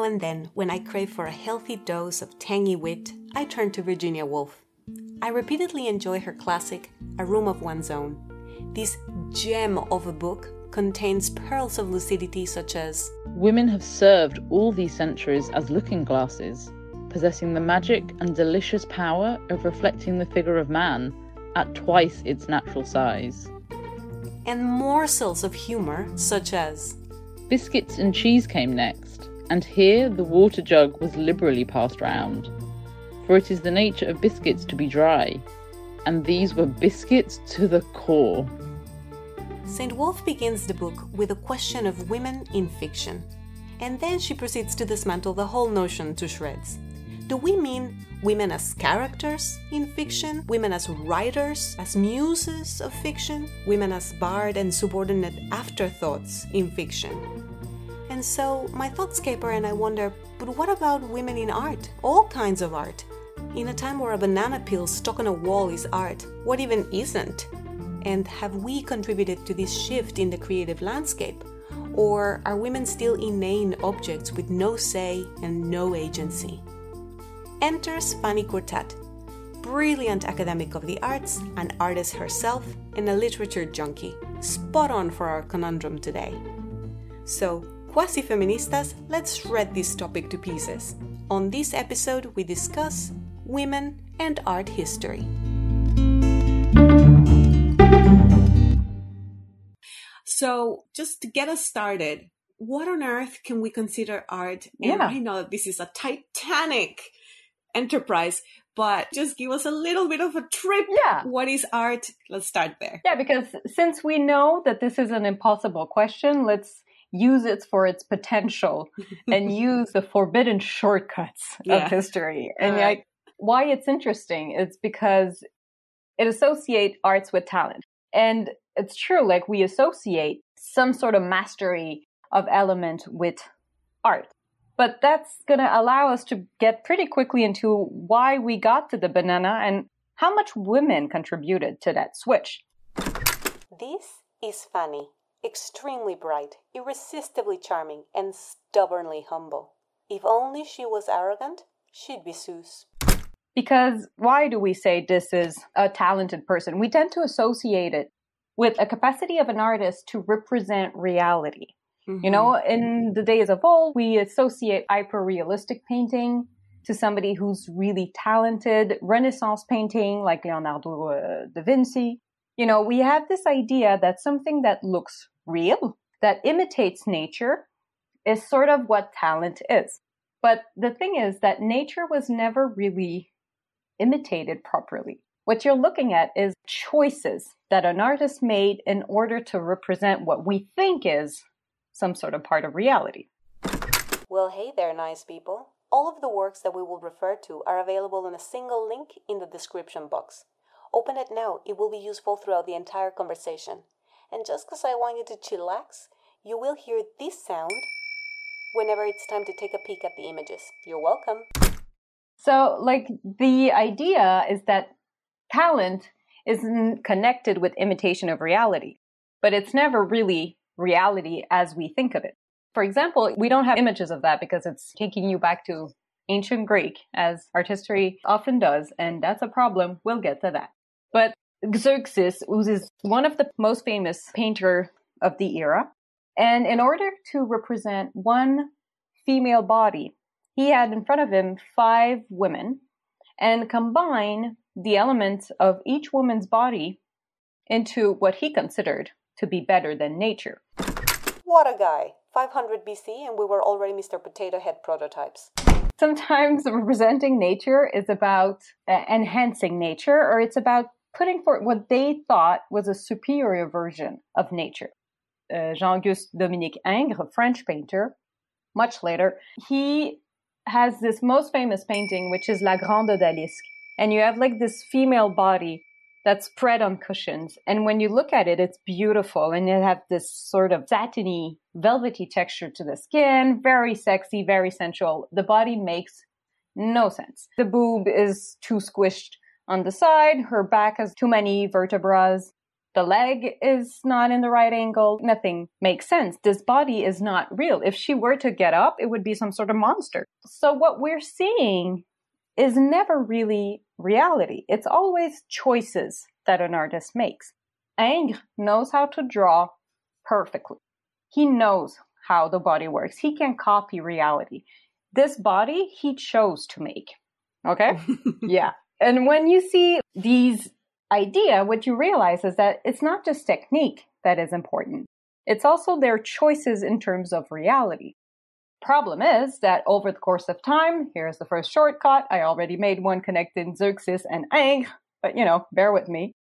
now and then, when I crave for a healthy dose of tangy wit, I turn to Virginia Woolf. I repeatedly enjoy her classic, A Room of One's Own. This gem of a book contains pearls of lucidity such as Women have served all these centuries as looking glasses, possessing the magic and delicious power of reflecting the figure of man at twice its natural size. And morsels of humor such as Biscuits and cheese came next, and here the water jug was liberally passed round. For it is the nature of biscuits to be dry, and these were biscuits to the core. St. Woolf begins the book with a question of women in fiction, and then she proceeds to dismantle the whole notion to shreds. Do we mean women as characters in fiction? Women as writers, as muses of fiction? Women as barred and subordinate afterthoughts in fiction? And so my thoughts thoughtscaper and I wonder but what about women in art? All kinds of art. In a time where a banana peel stuck on a wall is art, what even isn't? And have we contributed to this shift in the creative landscape? Or are women still inane objects with no say and no agency? Enters Fanny Curtat, brilliant academic of the arts, an artist herself, and a literature junkie, spot on for our conundrum today. So, quasi feministas, let's shred this topic to pieces. On this episode, we discuss women and art history. So, just to get us started, what on earth can we consider art? And Yeah. I know that this is a titanic enterprise, but just give us a little bit of a trip. Yeah. What is art? Let's start there. Yeah, because since we know that this is an impossible question, let's use it for its potential and use the forbidden shortcuts Yeah. of history. And All right. like, why it's interesting is because it associate arts with talent. And it's true, like we associate some sort of mastery of element with art. But that's going to allow us to get pretty quickly into why we got to the banana and how much women contributed to that switch. This is Fanny, extremely bright, irresistibly charming, and stubbornly humble. If only she was arrogant, she'd be Zeus. Because why do we say this is a talented person? We tend to associate it with a capacity of an artist to represent reality. You know, in the days of old, we associate hyper realistic painting to somebody who's really talented, Renaissance painting like Leonardo uh, da Vinci. You know, we have this idea that something that looks real, that imitates nature, is sort of what talent is. But the thing is that nature was never really imitated properly. What you're looking at is choices that an artist made in order to represent what we think is some sort of part of reality. Well, hey there, nice people. All of the works that we will refer to are available in a single link in the description box. Open it now, it will be useful throughout the entire conversation. And just because I want you to chillax, you will hear this sound whenever it's time to take a peek at the images. You're welcome. So, like, the idea is that talent isn't connected with imitation of reality, but it's never really reality as we think of it. For example, we don't have images of that because it's taking you back to ancient Greek, as art history often does, and that's a problem. We'll get to that. But Zeuxis was one of the most famous painter of the era. And in order to represent one female body, he had in front of him five women and combine the elements of each woman's body into what he considered to be better than nature. What a guy! 500 BC, and we were already Mr. Potato Head prototypes. Sometimes representing nature is about uh, enhancing nature, or it's about putting forth what they thought was a superior version of nature. Uh, Jean-Auguste Dominique Ingres, a French painter, much later, he has this most famous painting, which is La Grande Odalisque. And you have like this female body that's spread on cushions. And when you look at it, it's beautiful. And it has this sort of satiny, velvety texture to the skin, very sexy, very sensual. The body makes no sense. The boob is too squished on the side. Her back has too many vertebrae. The leg is not in the right angle. Nothing makes sense. This body is not real. If she were to get up, it would be some sort of monster. So what we're seeing is never really reality. It's always choices that an artist makes. Ingres knows how to draw perfectly. He knows how the body works. He can copy reality. This body he chose to make. Okay? yeah. And when you see these idea, what you realize is that it's not just technique that is important. It's also their choices in terms of reality. Problem is that over the course of time, here's the first shortcut. I already made one connecting Zeuxis and Ingres, but you know, bear with me.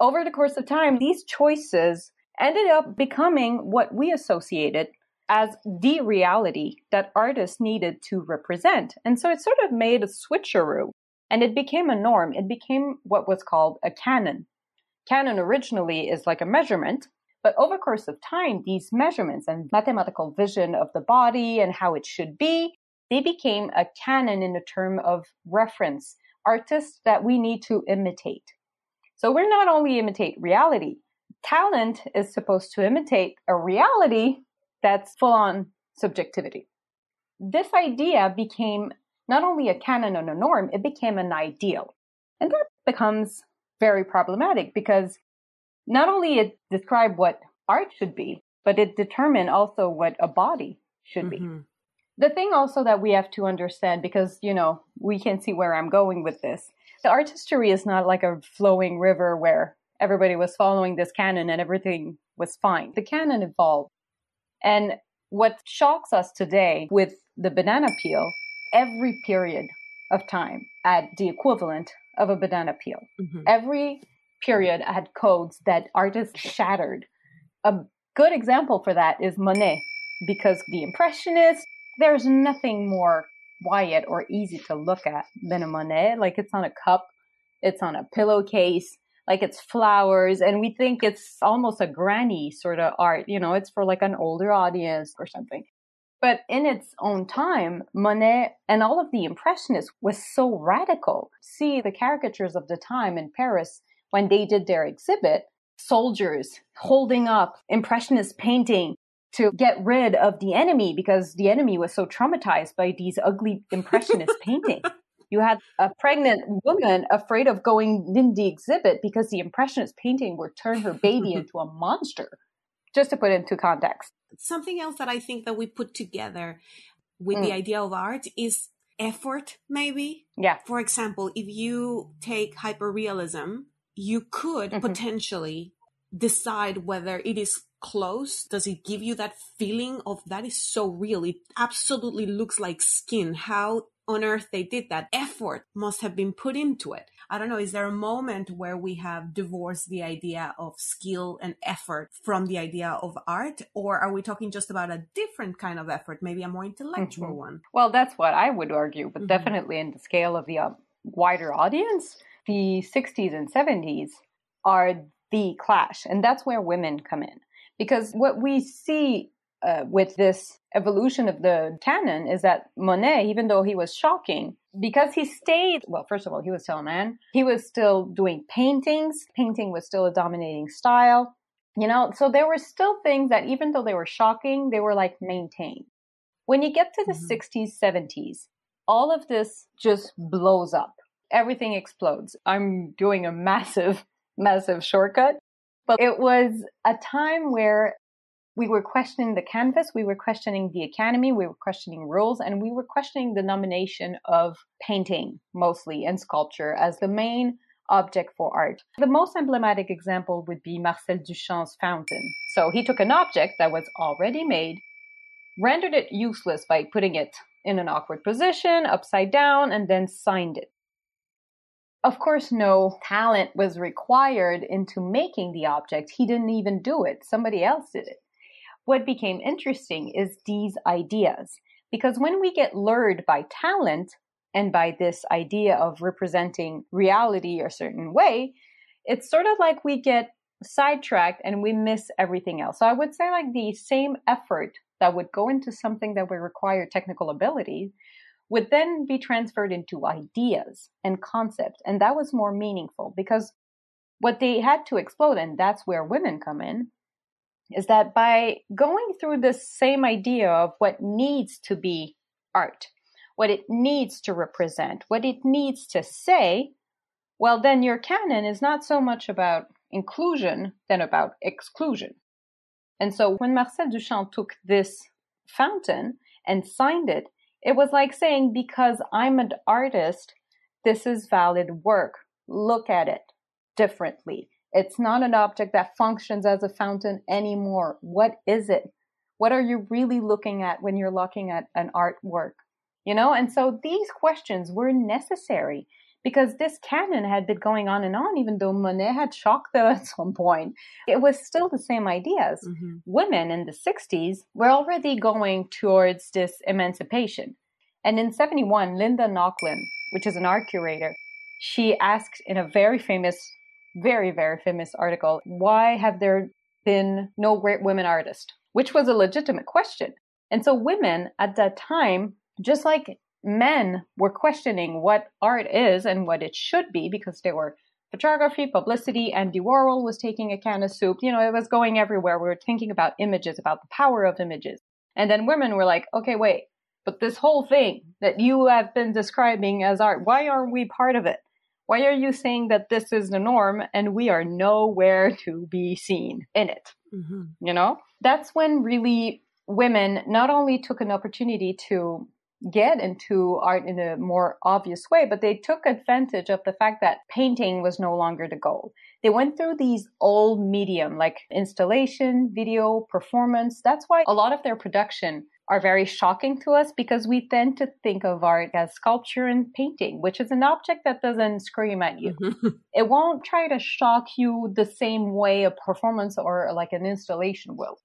Over the course of time, these choices ended up becoming what we associated as the reality that artists needed to represent. And so it sort of made a switcheroo and it became a norm. It became what was called a canon. Canon originally is like a measurement, but over course of time, these measurements and mathematical vision of the body and how it should be, they became a canon in the term of reference, artists that we need to imitate. So we're not only imitate reality, talent is supposed to imitate a reality that's full on subjectivity. This idea became not only a canon and a norm, it became an ideal. And that becomes very problematic because not only it described what art should be, but it determined also what a body should mm-hmm. be. The thing also that we have to understand, because, you know, we can see where I'm going with this. The art history is not like a flowing river where everybody was following this canon and everything was fine. The canon evolved. And what shocks us today with the banana peel every period of time had the equivalent of a banana peel. Mm-hmm. Every period had codes that artists shattered. A good example for that is Monet, because the Impressionists, there's nothing more quiet or easy to look at than a Monet. Like it's on a cup, it's on a pillowcase, like it's flowers, and we think it's almost a granny sort of art. You know, it's for like an older audience or something. But in its own time, Monet and all of the Impressionists was so radical. See the caricatures of the time in Paris when they did their exhibit, soldiers holding up Impressionist painting to get rid of the enemy because the enemy was so traumatized by these ugly Impressionist paintings. You had a pregnant woman afraid of going in the exhibit because the Impressionist painting would turn her baby into a monster. Just to put it into context something else that I think that we put together with mm. the idea of art is effort, maybe. Yeah. For example, if you take hyperrealism, you could mm-hmm. potentially decide whether it is close. Does it give you that feeling of that is so real? It absolutely looks like skin. How on earth they did that effort must have been put into it. I don't know, is there a moment where we have divorced the idea of skill and effort from the idea of art? Or are we talking just about a different kind of effort, maybe a more intellectual mm-hmm. one? Well, that's what I would argue, but mm-hmm. definitely in the scale of the uh, wider audience, the 60s and 70s are the clash. And that's where women come in. Because what we see uh, with this evolution of the canon is that Monet, even though he was shocking, because he stayed, well, first of all, he was still a man. He was still doing paintings. Painting was still a dominating style. You know, so there were still things that even though they were shocking, they were like maintained. When you get to the mm-hmm. 60s, 70s, all of this just blows up. Everything explodes. I'm doing a massive, massive shortcut. But it was a time where we were questioning the canvas, we were questioning the academy, we were questioning rules, and we were questioning the nomination of painting mostly and sculpture as the main object for art. The most emblematic example would be Marcel Duchamp's fountain. So he took an object that was already made, rendered it useless by putting it in an awkward position, upside down, and then signed it. Of course, no talent was required into making the object. He didn't even do it. Somebody else did it what became interesting is these ideas. Because when we get lured by talent and by this idea of representing reality a certain way, it's sort of like we get sidetracked and we miss everything else. So I would say like the same effort that would go into something that would require technical ability would then be transferred into ideas and concepts. And that was more meaningful because what they had to explode, and that's where women come in, is that by going through this same idea of what needs to be art, what it needs to represent, what it needs to say, well, then your canon is not so much about inclusion than about exclusion. And so when Marcel Duchamp took this fountain and signed it, it was like saying, because I'm an artist, this is valid work. Look at it differently. It's not an object that functions as a fountain anymore. What is it? What are you really looking at when you're looking at an artwork? You know, and so these questions were necessary because this canon had been going on and on, even though Monet had shocked them at some point. It was still the same ideas. Mm-hmm. Women in the 60s were already going towards this emancipation. And in 71, Linda Nochlin, which is an art curator, she asked in a very famous, very, very famous article, why have there been no great women artists? Which was a legitimate question. And so women at that time, just like men were questioning what art is and what it should be because they were photography, publicity, Andy Warhol was taking a can of soup. You know, it was going everywhere. We were thinking about images, about the power of images. And then women were like, okay, wait, but this whole thing that you have been describing as art, why aren't we part of it? Why are you saying that this is the norm and we are nowhere to be seen in it? Mm-hmm. You know, that's when really women not only took an opportunity to get into art in a more obvious way, but they took advantage of the fact that painting was no longer the goal. They went through these old medium like installation, video, performance. That's why a lot of their production are very shocking to us because we tend to think of art as sculpture and painting, which is an object that doesn't scream at you. Mm-hmm. It won't try to shock you the same way a performance or like an installation will.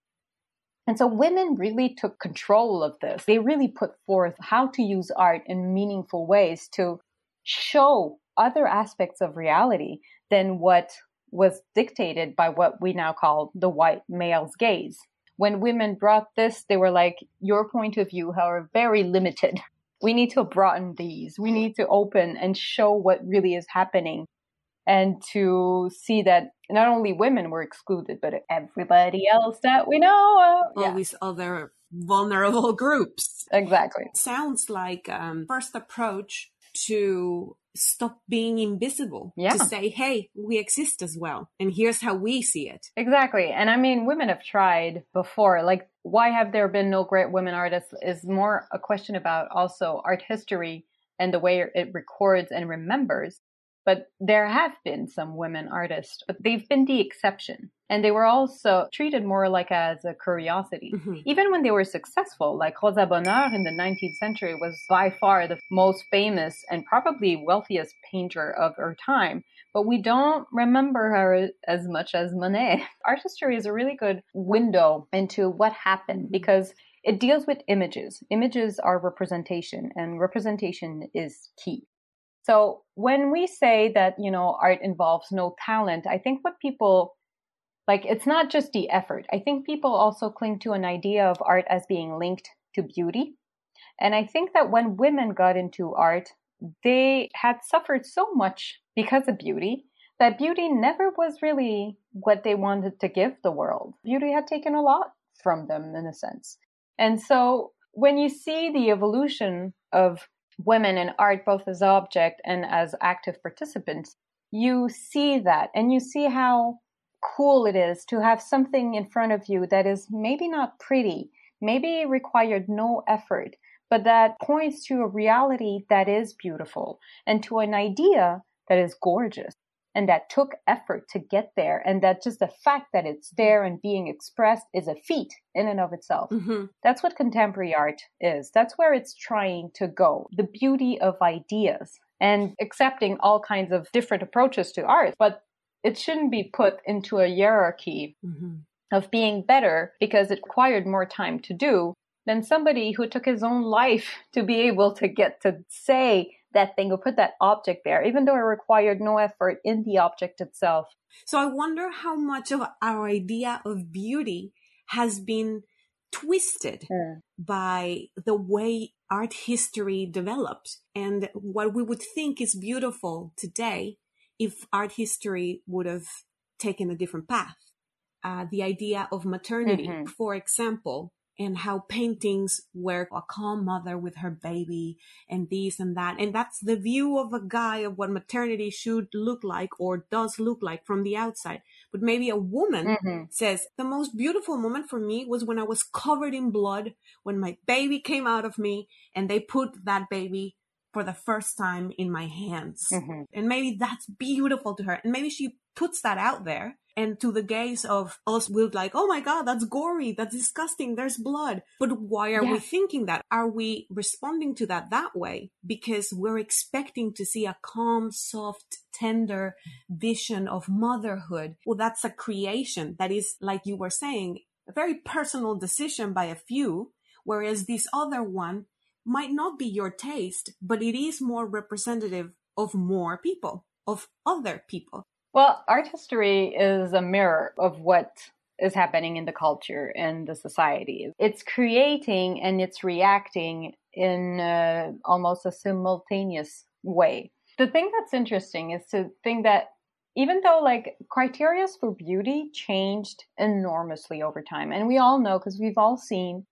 And so women really took control of this. They really put forth how to use art in meaningful ways to show other aspects of reality than what was dictated by what we now call the white male's gaze. When women brought this, they were like, your point of view however, very limited. We need to broaden these. We need to open and show what really is happening and to see that not only women were excluded, but everybody else that we know of. All these other vulnerable groups. Exactly. It sounds like um, first approach to stop being invisible. Yeah. To say, hey, we exist as well. And here's how we see it. Exactly. And I mean, women have tried before. Like, why have there been no great women artists is more a question about also art history and the way it records and remembers but there have been some women artists, but they've been the exception. And they were also treated more like as a curiosity. Mm-hmm. Even when they were successful, like Rosa Bonheur in the 19th century was by far the most famous and probably wealthiest painter of her time. But we don't remember her as much as Monet. Art history is a really good window into what happened mm-hmm. because it deals with images. Images are representation, and representation is key. So when we say that, you know, art involves no talent, I think what people like, it's not just the effort. I think people also cling to an idea of art as being linked to beauty. And I think that when women got into art, they had suffered so much because of beauty that beauty never was really what they wanted to give the world. Beauty had taken a lot from them in a sense. And so when you see the evolution of women in art, both as object and as active participants, you see that. And you see how cool it is to have something in front of you that is maybe not pretty, maybe required no effort, but that points to a reality that is beautiful and to an idea that is gorgeous and that took effort to get there and that just the fact that it's there and being expressed is a feat in and of itself mm-hmm. that's what contemporary art is that's where it's trying to go the beauty of ideas and accepting all kinds of different approaches to art but it shouldn't be put into a hierarchy mm-hmm. of being better because it required more time to do than somebody who took his own life to be able to get to say that thing or put that object there, even though it required no effort in the object itself. So I wonder how much of our idea of beauty has been twisted mm. by the way art history developed and what we would think is beautiful today if art history would have taken a different path. Uh, the idea of maternity, mm-hmm. for example, and how paintings were a calm mother with her baby and this and that. And that's the view of a guy of what maternity should look like or does look like from the outside. But maybe a woman mm-hmm. says, the most beautiful moment for me was when I was covered in blood, when my baby came out of me and they put that baby for the first time in my hands. Mm-hmm. And maybe that's beautiful to her. And maybe she puts that out there and to the gaze of us we're like oh my god that's gory that's disgusting there's blood. But why are yeah. we thinking that? Are we responding to that that way? Because we're expecting to see a calm soft tender vision of motherhood. Well that's a creation that is like you were saying a very personal decision by a few whereas this other one might not be your taste but it is more representative of more people of other people well, art history is a mirror of what is happening in the culture and the society. It's creating and it's reacting in uh, almost a simultaneous way. The thing that's interesting is to think that even though like criteria for beauty changed enormously over time, and we all know because we've all seen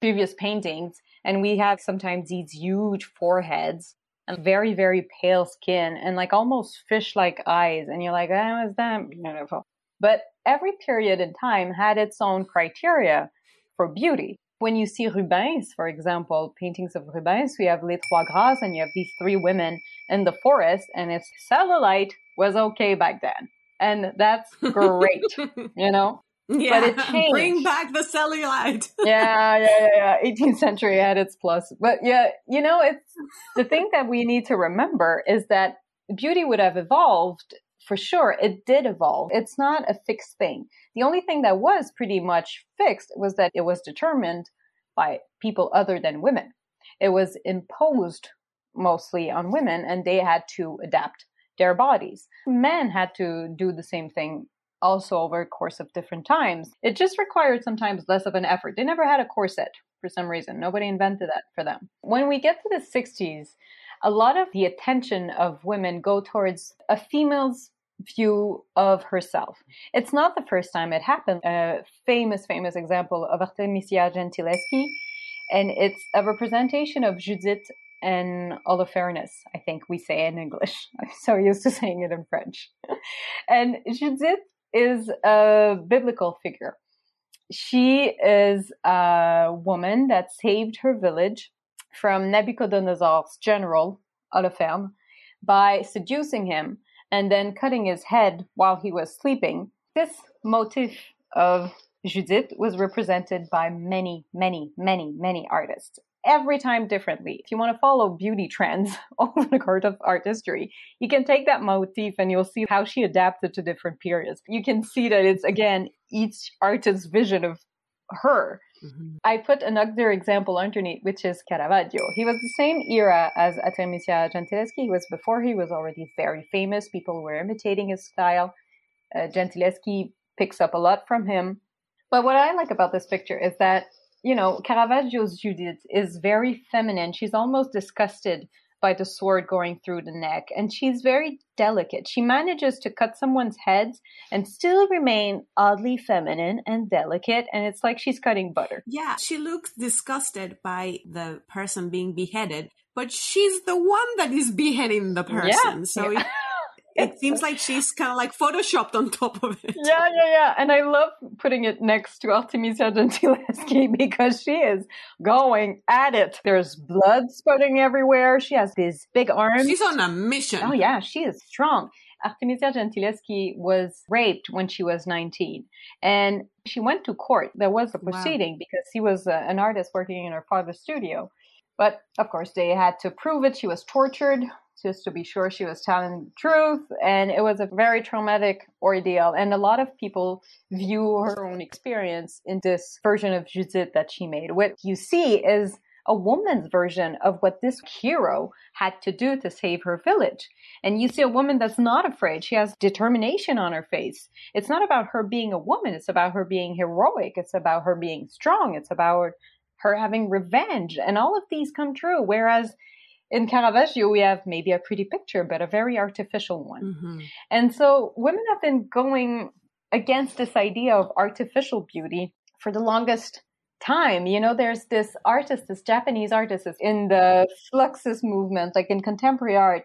previous paintings and we have sometimes these huge foreheads and very, very pale skin and like almost fish like eyes. And you're like, oh, is that beautiful? But every period in time had its own criteria for beauty. When you see Rubens, for example, paintings of Rubens, we have Les Trois Grâces and you have these three women in the forest and it's cellulite was okay back then. And that's great, you know? Yeah, but it changed. Bring back the cellulite. yeah, yeah, yeah, yeah. 18th century had its plus. But yeah, you know, it's the thing that we need to remember is that beauty would have evolved for sure. It did evolve. It's not a fixed thing. The only thing that was pretty much fixed was that it was determined by people other than women. It was imposed mostly on women and they had to adapt their bodies. Men had to do the same thing also over a course of different times. It just required sometimes less of an effort. They never had a corset for some reason. Nobody invented that for them. When we get to the 60s, a lot of the attention of women go towards a female's view of herself. It's not the first time it happened. A famous, famous example of Artemisia Gentileschi, and it's a representation of Judith and Holofernes, I think we say in English. I'm so used to saying it in French. and Judith is a biblical figure. She is a woman that saved her village from Nebuchadnezzar's general, Holofernes, by seducing him and then cutting his head while he was sleeping. This motif of Judith was represented by many, many, many, many artists every time differently. If you want to follow beauty trends over the course of art history, you can take that motif and you'll see how she adapted to different periods. You can see that it's again each artist's vision of her. Mm-hmm. I put another example underneath, which is Caravaggio. He was the same era as Artemisia Gentileschi. He was before he was already very famous. People were imitating his style. Uh, Gentileschi picks up a lot from him. But what I like about this picture is that you know, Caravaggio's Judith is very feminine. She's almost disgusted by the sword going through the neck, and she's very delicate. She manages to cut someone's head and still remain oddly feminine and delicate, and it's like she's cutting butter. Yeah, she looks disgusted by the person being beheaded, but she's the one that is beheading the person. Yeah. So yeah it seems like she's kind of like photoshopped on top of it. Yeah, yeah, yeah. And I love putting it next to Artemisia Gentileschi because she is going at it. There's blood spurting everywhere. She has these big arms. She's on a mission. Oh, yeah, she is strong. Artemisia Gentileschi was raped when she was 19 and she went to court. There was a proceeding wow. because she was uh, an artist working in her father's studio. But of course, they had to prove it. She was tortured just to be sure she was telling the truth. And it was a very traumatic ordeal. And a lot of people view her own experience in this version of Judith that she made. What you see is a woman's version of what this hero had to do to save her village. And you see a woman that's not afraid. She has determination on her face. It's not about her being a woman. It's about her being heroic. It's about her being strong. It's about her having revenge. And all of these come true. Whereas in Caravaggio, we have maybe a pretty picture, but a very artificial one. Mm-hmm. And so women have been going against this idea of artificial beauty for the longest time. You know, there's this artist, this Japanese artist in the Fluxus movement, like in contemporary art,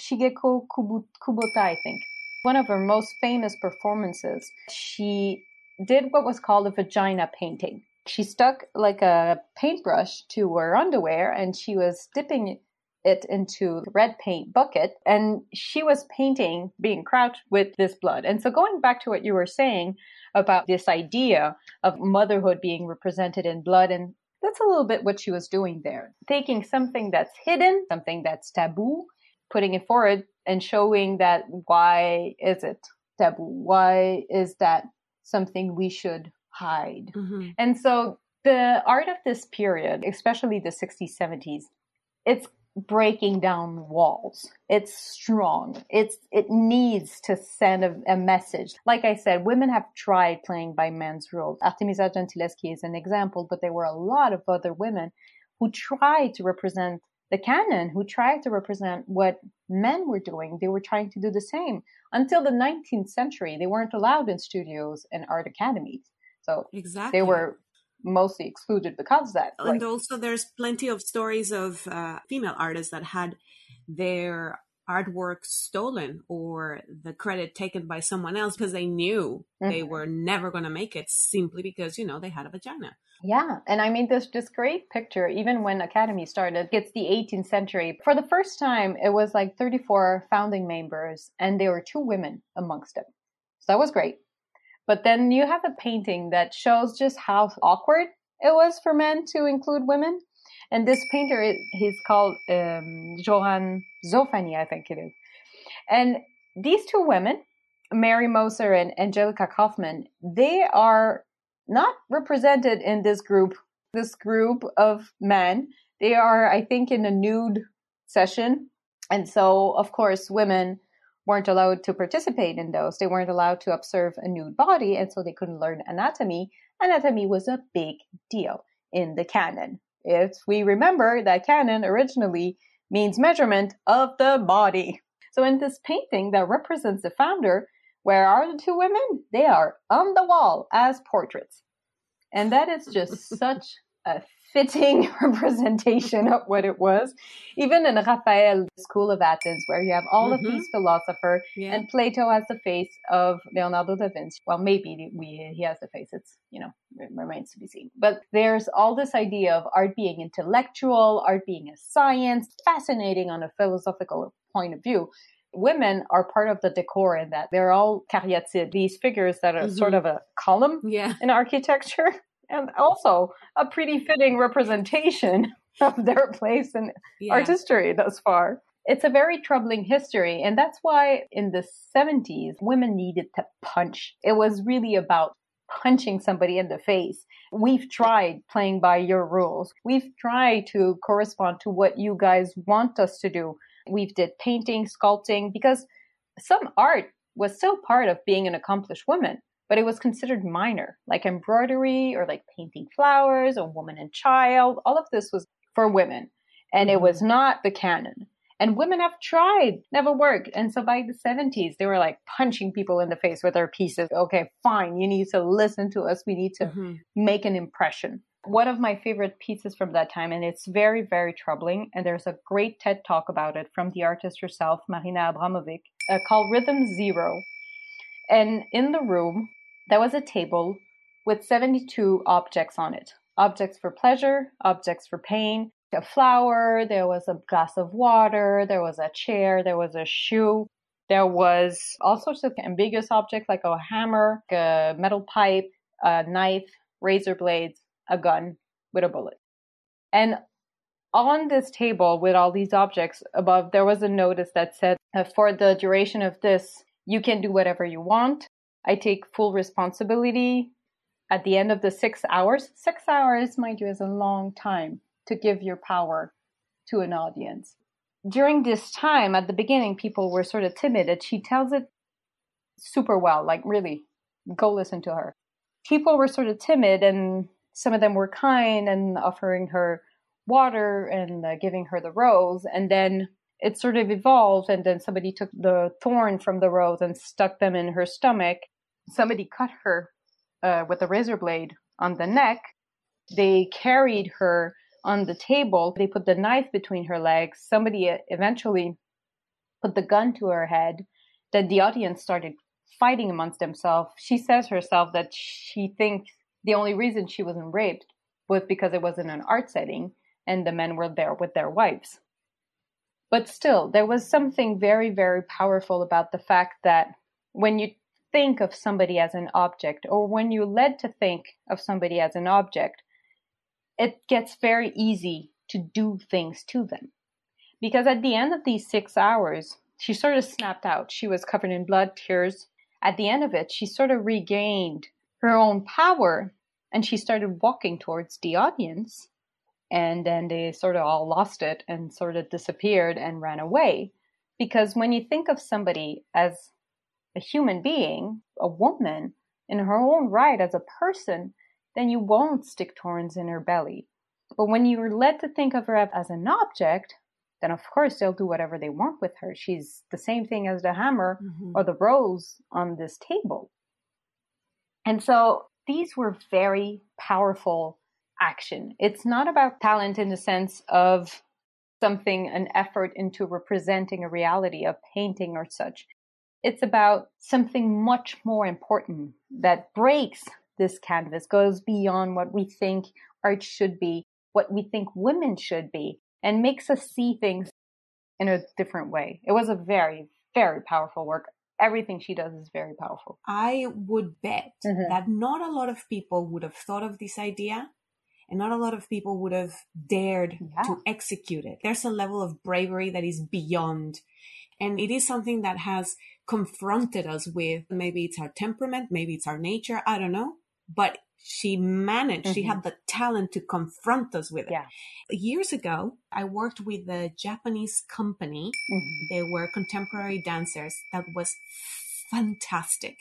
Shigeko Kubota, I think. One of her most famous performances, she did what was called a vagina painting. She stuck like a paintbrush to her underwear and she was dipping it into the red paint bucket and she was painting being crouched with this blood. And so going back to what you were saying about this idea of motherhood being represented in blood and that's a little bit what she was doing there. Taking something that's hidden, something that's taboo, putting it forward and showing that why is it taboo? Why is that something we should hide? Mm-hmm. And so the art of this period, especially the 60s, 70s, it's breaking down walls. It's strong. It's it needs to send a, a, message. Like I said, women have tried playing by men's rules. Artemisia Gentileschi is an example, but there were a lot of other women who tried to represent the canon, who tried to represent what men were doing. They were trying to do the same. Until the 19th century, they weren't allowed in studios and art academies. So exactly. they were mostly excluded because of that. And also, there's plenty of stories of uh, female artists that had their artwork stolen or the credit taken by someone else because they knew mm-hmm. they were never going to make it simply because you know they had a vagina yeah and i mean this this great picture even when academy started it's the 18th century for the first time it was like 34 founding members and there were two women amongst them so that was great but then you have a painting that shows just how awkward it was for men to include women. And this painter, he's called um, Johann Zoffany, I think it is. And these two women, Mary Moser and Angelica Kauffman, they are not represented in this group, this group of men. They are, I think, in a nude session. And so, of course, women weren't allowed to participate in those. They weren't allowed to observe a nude body, and so they couldn't learn anatomy. Anatomy was a big deal in the canon. If we remember that canon originally means measurement of the body. So in this painting that represents the founder, where are the two women? They are on the wall as portraits. And that is just such a fitting representation of what it was. Even in Raphael, School of Athens, where you have all mm-hmm. of these philosophers, yeah. and Plato has the face of Leonardo da Vinci. Well, maybe we, he has the face. It's, you know, it remains to be seen. But there's all this idea of art being intellectual, art being a science, fascinating on a philosophical point of view women are part of the decor in that they're all caryatides, these figures that are mm-hmm. sort of a column yeah. in architecture and also a pretty fitting representation of their place in yeah. art history thus far. It's a very troubling history, and that's why in the 70s, women needed to punch. It was really about punching somebody in the face. We've tried playing by your rules. We've tried to correspond to what you guys want us to do. We've did painting, sculpting, because some art was still part of being an accomplished woman but it was considered minor, like embroidery or like painting flowers or woman and child. All of this was for women, and it was mm-hmm. not the canon. And women have tried, never worked. And so by the 70s, they were like punching people in the face with their pieces. Okay, fine, you need to listen to us. We need to mm-hmm. make an impression. One of my favorite pieces from that time, and it's very, very troubling. And there's a great TED talk about it from the artist herself, Marina Abramovic, uh, called Rhythm Zero. And in the room, there was a table with 72 objects on it objects for pleasure, objects for pain, a flower, there was a glass of water, there was a chair, there was a shoe. There was all sorts of ambiguous objects like a hammer, a metal pipe, a knife, razor blades, a gun with a bullet. And on this table with all these objects above, there was a notice that said, for the duration of this, you can do whatever you want. I take full responsibility at the end of the six hours. Six hours, mind you, is a long time to give your power to an audience. During this time, at the beginning, people were sort of timid, and she tells it super well. Like, really, go listen to her. People were sort of timid, and some of them were kind and offering her water and uh, giving her the rose. And then it sort of evolved. And then somebody took the thorn from the rose and stuck them in her stomach. Somebody cut her uh, with a razor blade on the neck. They carried her on the table. They put the knife between her legs. Somebody eventually put the gun to her head. Then the audience started fighting amongst themselves. She says herself that she thinks the only reason she wasn't raped was because it was in an art setting and the men were there with their wives. But still, there was something very, very powerful about the fact that when you think of somebody as an object, or when you're led to think of somebody as an object, it gets very easy to do things to them. Because at the end of these six hours, she sort of snapped out. She was covered in blood, tears. At the end of it, she sort of regained her own power and she started walking towards the audience. And then they sort of all lost it and sort of disappeared and ran away. Because when you think of somebody as a human being, a woman, in her own right as a person, then you won't stick thorns in her belly. But when you're led to think of her as an object, then of course they'll do whatever they want with her. She's the same thing as the hammer mm-hmm. or the rose on this table. And so these were very powerful action. It's not about talent in the sense of something, an effort into representing a reality, a painting or such. It's about something much more important that breaks this canvas, goes beyond what we think art should be, what we think women should be, and makes us see things in a different way. It was a very, very powerful work. Everything she does is very powerful. I would bet mm-hmm. that not a lot of people would have thought of this idea and not a lot of people would have dared yeah. to execute it. There's a level of bravery that is beyond. And it is something that has confronted us with maybe it's our temperament, maybe it's our nature, I don't know. But she managed, mm-hmm. she had the talent to confront us with it. Yeah. Years ago, I worked with a Japanese company. Mm-hmm. They were contemporary dancers. That was fantastic.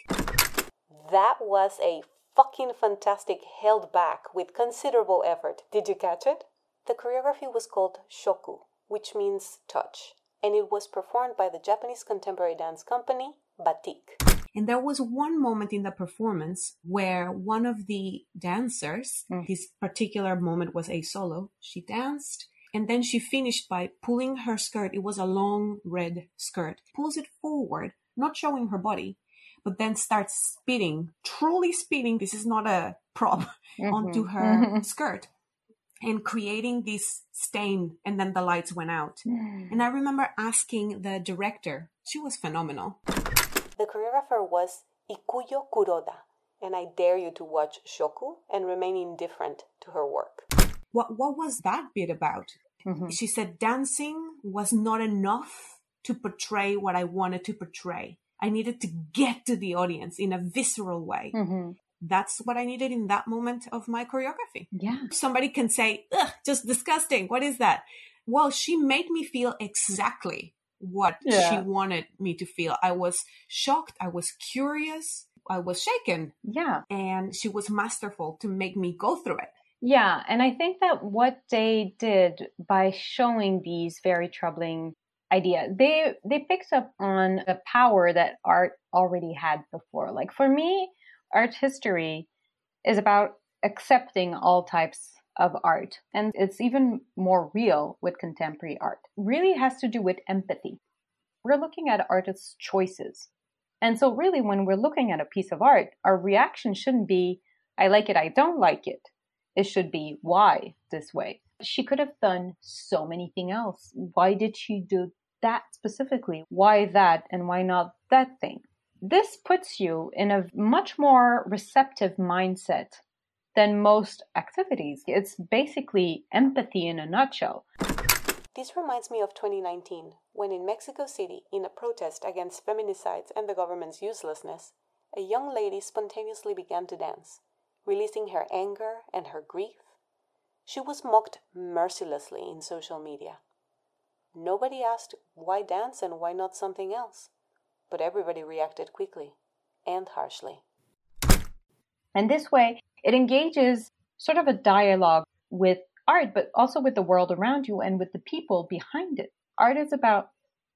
That was a fucking fantastic held back with considerable effort. Did you catch it? The choreography was called shoku, which means touch, and it was performed by the Japanese contemporary dance company Batik. And there was one moment in the performance where one of the dancers, mm. this particular moment was a solo, she danced and then she finished by pulling her skirt. It was a long red skirt, pulls it forward, not showing her body, but then starts spitting, truly spitting. This is not a prop mm-hmm. onto her mm-hmm. skirt and creating this stain. And then the lights went out. Mm. And I remember asking the director, she was phenomenal. The choreographer was Ikuyo Kuroda, and I dare you to watch Shoku and remain indifferent to her work. What, what was that bit about? Mm-hmm. She said dancing was not enough to portray what I wanted to portray. I needed to get to the audience in a visceral way. Mm-hmm. That's what I needed in that moment of my choreography. Yeah. Somebody can say, Ugh, just disgusting. What is that? Well, she made me feel exactly what yeah. she wanted me to feel. I was shocked. I was curious. I was shaken. Yeah. And she was masterful to make me go through it. Yeah. And I think that what they did by showing these very troubling ideas, they, they picked up on the power that art already had before. Like for me, art history is about accepting all types of art. And it's even more real with contemporary art. Really has to do with empathy. We're looking at artists' choices. And so, really, when we're looking at a piece of art, our reaction shouldn't be, I like it, I don't like it. It should be, why this way? She could have done so many things else. Why did she do that specifically? Why that and why not that thing? This puts you in a much more receptive mindset than most activities. It's basically empathy in a nutshell. This reminds me of 2019, when in Mexico City, in a protest against feminicides and the government's uselessness, a young lady spontaneously began to dance, releasing her anger and her grief. She was mocked mercilessly in social media. Nobody asked why dance and why not something else, but everybody reacted quickly and harshly. And this way, it engages sort of a dialogue with art, but also with the world around you and with the people behind it. Art is about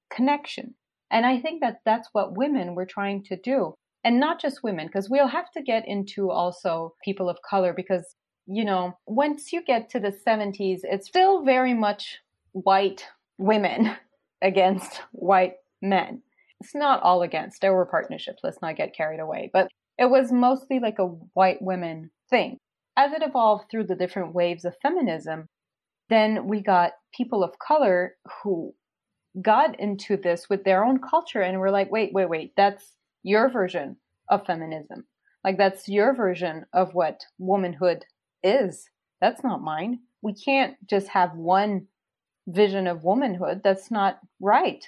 connection. And I think that that's what women were trying to do. And not just women, because we'll have to get into also people of color because, you know, once you get to the 70s, it's still very much white women against white men. It's not all against. There were partnerships. Let's not get carried away. But it was mostly like a white women thing. As it evolved through the different waves of feminism, then we got people of color who got into this with their own culture and we're like, wait, wait, wait, that's your version of feminism. Like that's your version of what womanhood is. That's not mine. We can't just have one vision of womanhood. That's not right.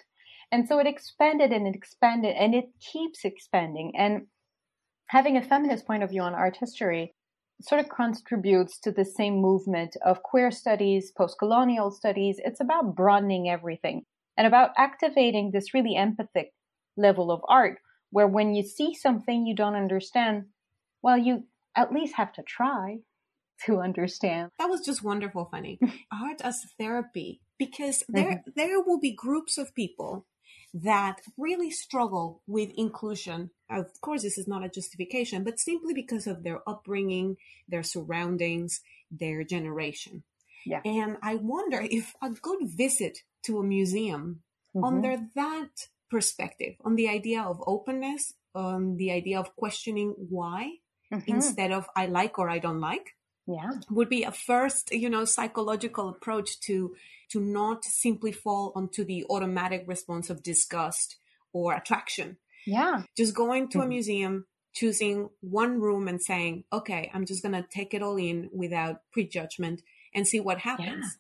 And so it expanded and it expanded and it keeps expanding. And having a feminist point of view on art history sort of contributes to the same movement of queer studies, post colonial studies. It's about broadening everything and about activating this really empathic level of art where when you see something you don't understand, well, you at least have to try to understand. That was just wonderful, Fanny. art as therapy, because there mm-hmm. there will be groups of people that really struggle with inclusion. Of course, this is not a justification, but simply because of their upbringing, their surroundings, their generation. Yeah. And I wonder if a good visit to a museum mm-hmm. under that perspective, on the idea of openness, on the idea of questioning why mm-hmm. instead of I like or I don't like, yeah, would be a first, you know, psychological approach to to not simply fall onto the automatic response of disgust or attraction. Yeah. Just going to mm-hmm. a museum, choosing one room and saying, okay, I'm just going to take it all in without prejudgment and see what happens.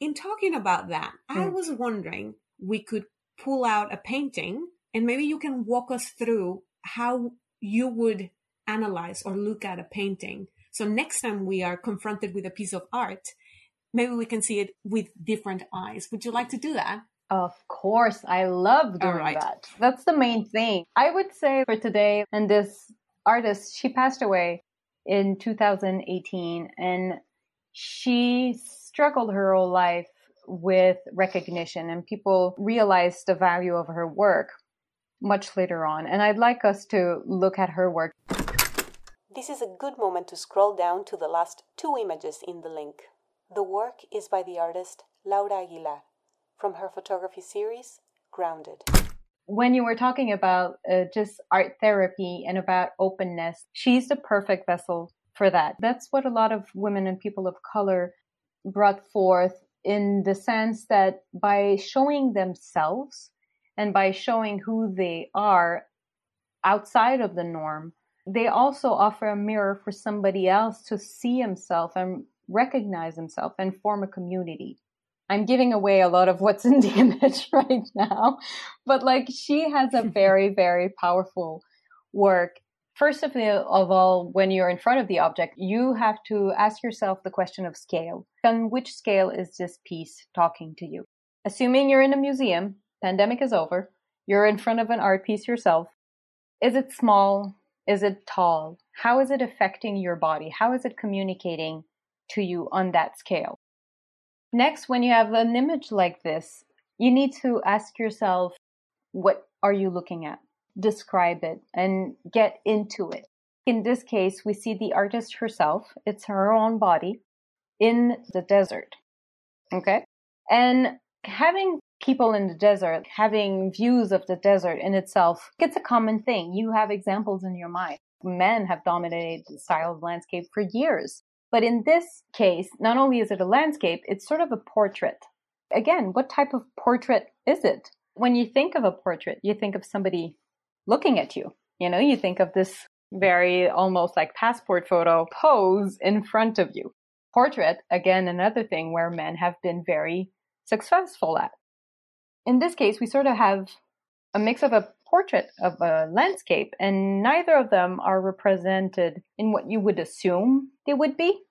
Yeah. In talking about that, mm. I was wondering we could pull out a painting and maybe you can walk us through how you would analyze or look at a painting. So next time we are confronted with a piece of art, maybe we can see it with different eyes. Would you like to do that? Of course, I love doing right. that. That's the main thing. I would say for today, and this artist, she passed away in 2018, and she struggled her whole life with recognition, and people realized the value of her work much later on. And I'd like us to look at her work. This is a good moment to scroll down to the last two images in the link. The work is by the artist Laura Aguilar from her photography series Grounded. When you were talking about uh, just art therapy and about openness, she's the perfect vessel for that. That's what a lot of women and people of color brought forth in the sense that by showing themselves and by showing who they are outside of the norm, they also offer a mirror for somebody else to see himself and recognize himself and form a community. I'm giving away a lot of what's in the image right now, but like she has a very, very powerful work. First of, the, of all, when you're in front of the object, you have to ask yourself the question of scale. On which scale is this piece talking to you? Assuming you're in a museum, pandemic is over, you're in front of an art piece yourself. Is it small? Is it tall? How is it affecting your body? How is it communicating to you on that scale. Next, when you have an image like this, you need to ask yourself, what are you looking at? Describe it and get into it. In this case, we see the artist herself, it's her own body in the desert. Okay. And having people in the desert, having views of the desert in itself, it's a common thing. You have examples in your mind. Men have dominated the style of landscape for years. But in this case, not only is it a landscape, it's sort of a portrait. Again, what type of portrait is it? When you think of a portrait, you think of somebody looking at you. You know, you think of this very almost like passport photo pose in front of you. Portrait, again, another thing where men have been very successful at. In this case, we sort of have a mix of a portrait of a landscape, and neither of them are represented in what you would assume they would be.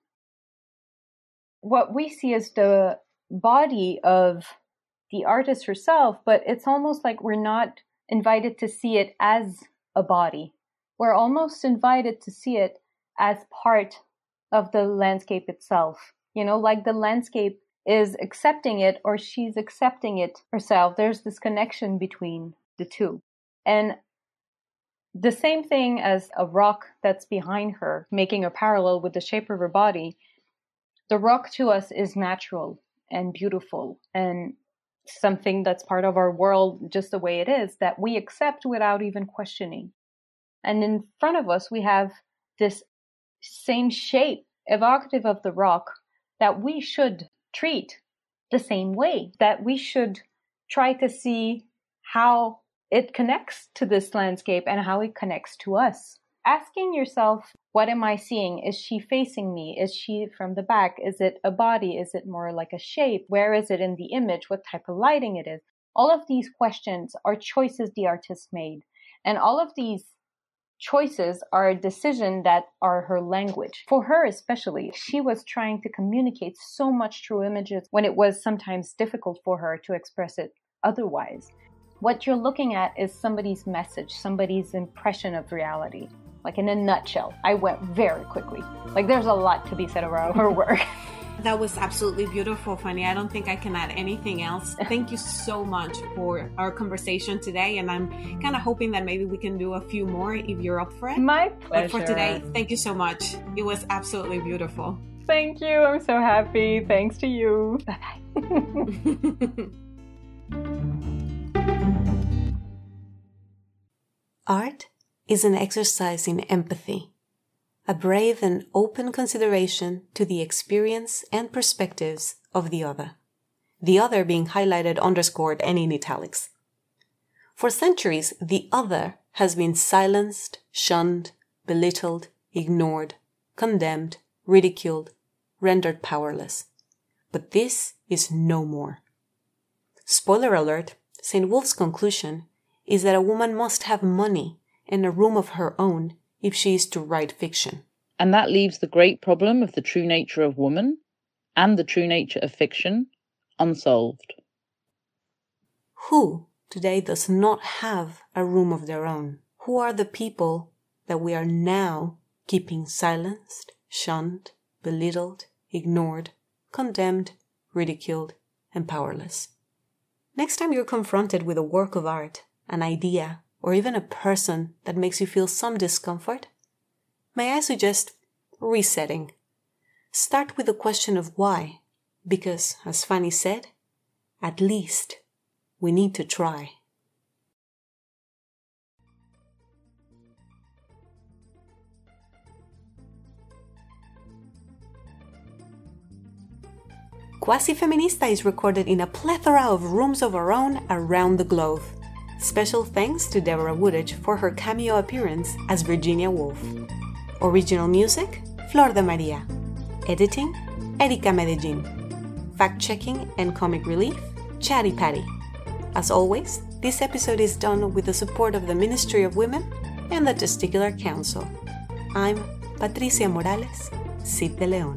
What we see is the body of the artist herself, but it's almost like we're not invited to see it as a body. We're almost invited to see it as part of the landscape itself. You know, like the landscape is accepting it or she's accepting it herself. There's this connection between the two. And the same thing as a rock that's behind her, making a parallel with the shape of her body. The rock to us is natural and beautiful and something that's part of our world just the way it is that we accept without even questioning. And in front of us, we have this same shape evocative of the rock that we should treat the same way, that we should try to see how it connects to this landscape and how it connects to us. Asking yourself, what am I seeing? Is she facing me? Is she from the back? Is it a body? Is it more like a shape? Where is it in the image? What type of lighting it is? All of these questions are choices the artist made. And all of these choices are a decision that are her language. For her, especially, she was trying to communicate so much through images when it was sometimes difficult for her to express it otherwise. What you're looking at is somebody's message, somebody's impression of reality. Like in a nutshell, I went very quickly. Like there's a lot to be said about her work. That was absolutely beautiful, Fanny. I don't think I can add anything else. Thank you so much for our conversation today. And I'm kind of hoping that maybe we can do a few more if you're up for it. My pleasure. But for today, thank you so much. It was absolutely beautiful. Thank you. I'm so happy. Thanks to you. Bye bye Art is an exercise in empathy a brave and open consideration to the experience and perspectives of the other, the other being highlighted, underscored, and in italics. For centuries, the other has been silenced, shunned, belittled, ignored, condemned, ridiculed, rendered powerless. But this is no more. Spoiler alert, St. Woolf's conclusion is that a woman must have money and a room of her own if she is to write fiction. And that leaves the great problem of the true nature of woman and the true nature of fiction unsolved. Who today does not have a room of their own? Who are the people that we are now keeping silenced, shunned, belittled, ignored, condemned, ridiculed, and powerless? Next time you're confronted with a work of art, an idea, or even a person that makes you feel some discomfort, may I suggest resetting? Start with the question of why, because, as Fanny said, at least we need to try. Quasi Feminista is recorded in a plethora of rooms of our own around the globe. Special thanks to Deborah Woodage for her cameo appearance as Virginia Woolf. Original music Flor de Maria. Editing Erika Medellin. Fact checking and comic relief Chatty Patty. As always, this episode is done with the support of the Ministry of Women and the Testicular Council. I'm Patricia Morales, Cid de Leon.